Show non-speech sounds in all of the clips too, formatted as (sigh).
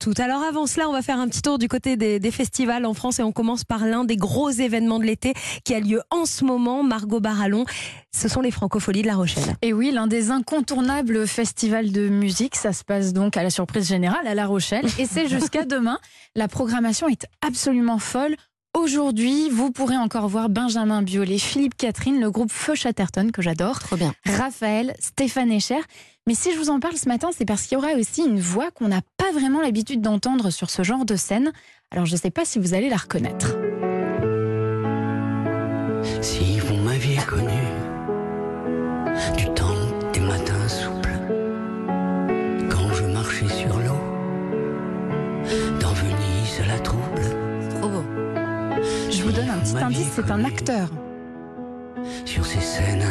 tout. Alors avant cela, on va faire un petit tour du côté des, des festivals en France et on commence par l'un des gros événements de l'été qui a lieu en ce moment, Margot Barallon. Ce sont les Francopholies de La Rochelle. Et oui, l'un des incontournables festivals de musique, ça se passe donc à la surprise générale à La Rochelle et c'est (laughs) jusqu'à demain. La programmation est absolument folle. Aujourd'hui, vous pourrez encore voir Benjamin Biolay, Philippe Catherine, le groupe Feu Chatterton que j'adore, Trop bien. Raphaël, Stéphane Echer. Mais si je vous en parle ce matin, c'est parce qu'il y aura aussi une voix qu'on n'a pas vraiment l'habitude d'entendre sur ce genre de scène. Alors je ne sais pas si vous allez la reconnaître. Je vous donne un petit indice, c'est un acteur. Sur ces scènes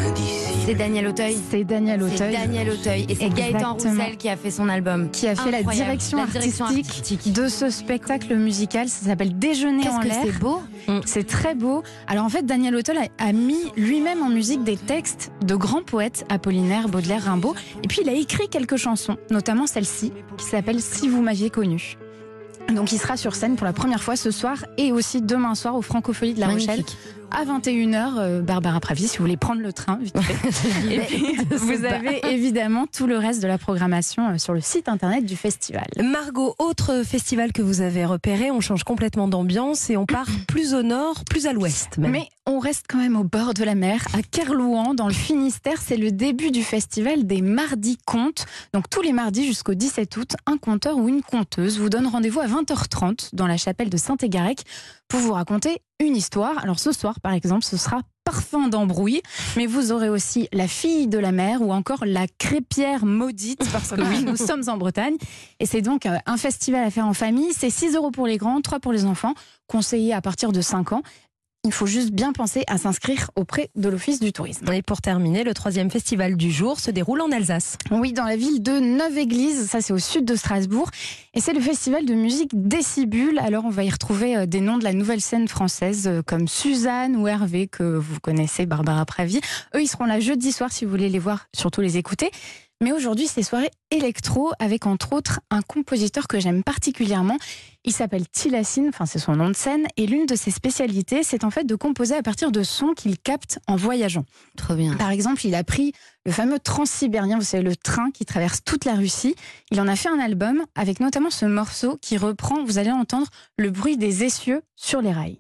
C'est. Daniel Auteuil. C'est Daniel C'est Auteuil. Daniel Auteuil. Et c'est Gaëtan. Roussel qui a fait son album. qui a fait la direction, La direction artistique, artistique. de ce spectacle musical. Ça s'appelle Déjeuner en Qu'est-ce que l'air. c'est beau C'est très beau. Alors en fait, Daniel Auteuil a, a mis lui-même en musique des textes de grands poètes, Apollinaire, Baudelaire, Rimbaud. Et puis il a écrit quelques chansons, notamment celle-ci, qui s'appelle Si vous m'aviez connu. Donc il sera sur scène pour la première fois ce soir et aussi demain soir au Francofolie de La Rochelle à 21h. euh, Barbara Pravi, si vous voulez prendre le train, vite fait. (laughs) Et puis, (laughs) vous avez évidemment tout le reste de la programmation euh, sur le site internet du festival. Margot, autre festival que vous avez repéré, on change complètement d'ambiance et on part (clears throat) plus au nord, plus à l'ouest. Mais on reste quand même au bord de la mer, à Kerlouan, dans le Finistère. C'est le début du festival des Mardis Contes. Donc tous les mardis jusqu'au 17 août, un conteur ou une conteuse vous donne rendez-vous à 20h30 dans la chapelle de Saint-Égarec pour vous raconter une histoire. Alors ce soir, par exemple, ce sera Parfum d'embrouille, mais vous aurez aussi La fille de la mer ou encore La crépière maudite, parce que oui, (laughs) nous sommes en Bretagne. Et c'est donc euh, un festival à faire en famille. C'est 6 euros pour les grands, 3 pour les enfants, conseillé à partir de 5 ans. Il faut juste bien penser à s'inscrire auprès de l'Office du tourisme. Et pour terminer, le troisième festival du jour se déroule en Alsace. Oui, dans la ville de Neuve-Église, ça c'est au sud de Strasbourg. Et c'est le festival de musique Décibule. Alors on va y retrouver euh, des noms de la nouvelle scène française euh, comme Suzanne ou Hervé, que vous connaissez, Barbara Pravi. Eux, ils seront là jeudi soir si vous voulez les voir, surtout les écouter. Mais aujourd'hui, c'est soirée électro avec entre autres un compositeur que j'aime particulièrement. Il s'appelle Tilassine, enfin c'est son nom de scène, et l'une de ses spécialités, c'est en fait de composer à partir de sons qu'il capte en voyageant. Trop bien. Par exemple, il a pris le fameux transsibérien, vous savez, le train qui traverse toute la Russie. Il en a fait un album avec notamment ce morceau qui reprend, vous allez entendre, le bruit des essieux sur les rails.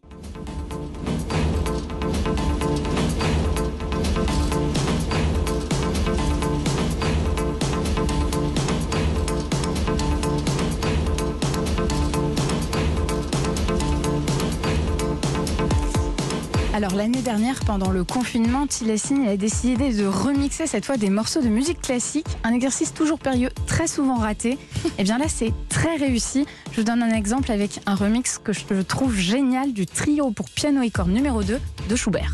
Alors l'année dernière, pendant le confinement, Tilassine a décidé de remixer cette fois des morceaux de musique classique, un exercice toujours périlleux, très souvent raté. (laughs) Et bien là, c'est très réussi. Je vous donne un exemple avec un remix que je trouve génial du trio pour piano et cordes numéro 2 de Schubert.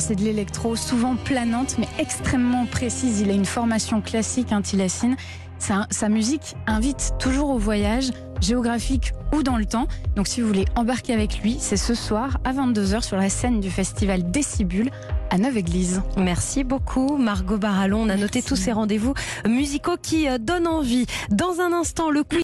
C'est de l'électro, souvent planante, mais extrêmement précise. Il a une formation classique, hein, Tilassine. Sa, sa musique invite toujours au voyage, géographique ou dans le temps. Donc si vous voulez embarquer avec lui, c'est ce soir à 22h sur la scène du festival Décibule à Neuve-Église. Merci beaucoup Margot Barallon. On a noté tous ces rendez-vous musicaux qui euh, donnent envie. Dans un instant, le quiz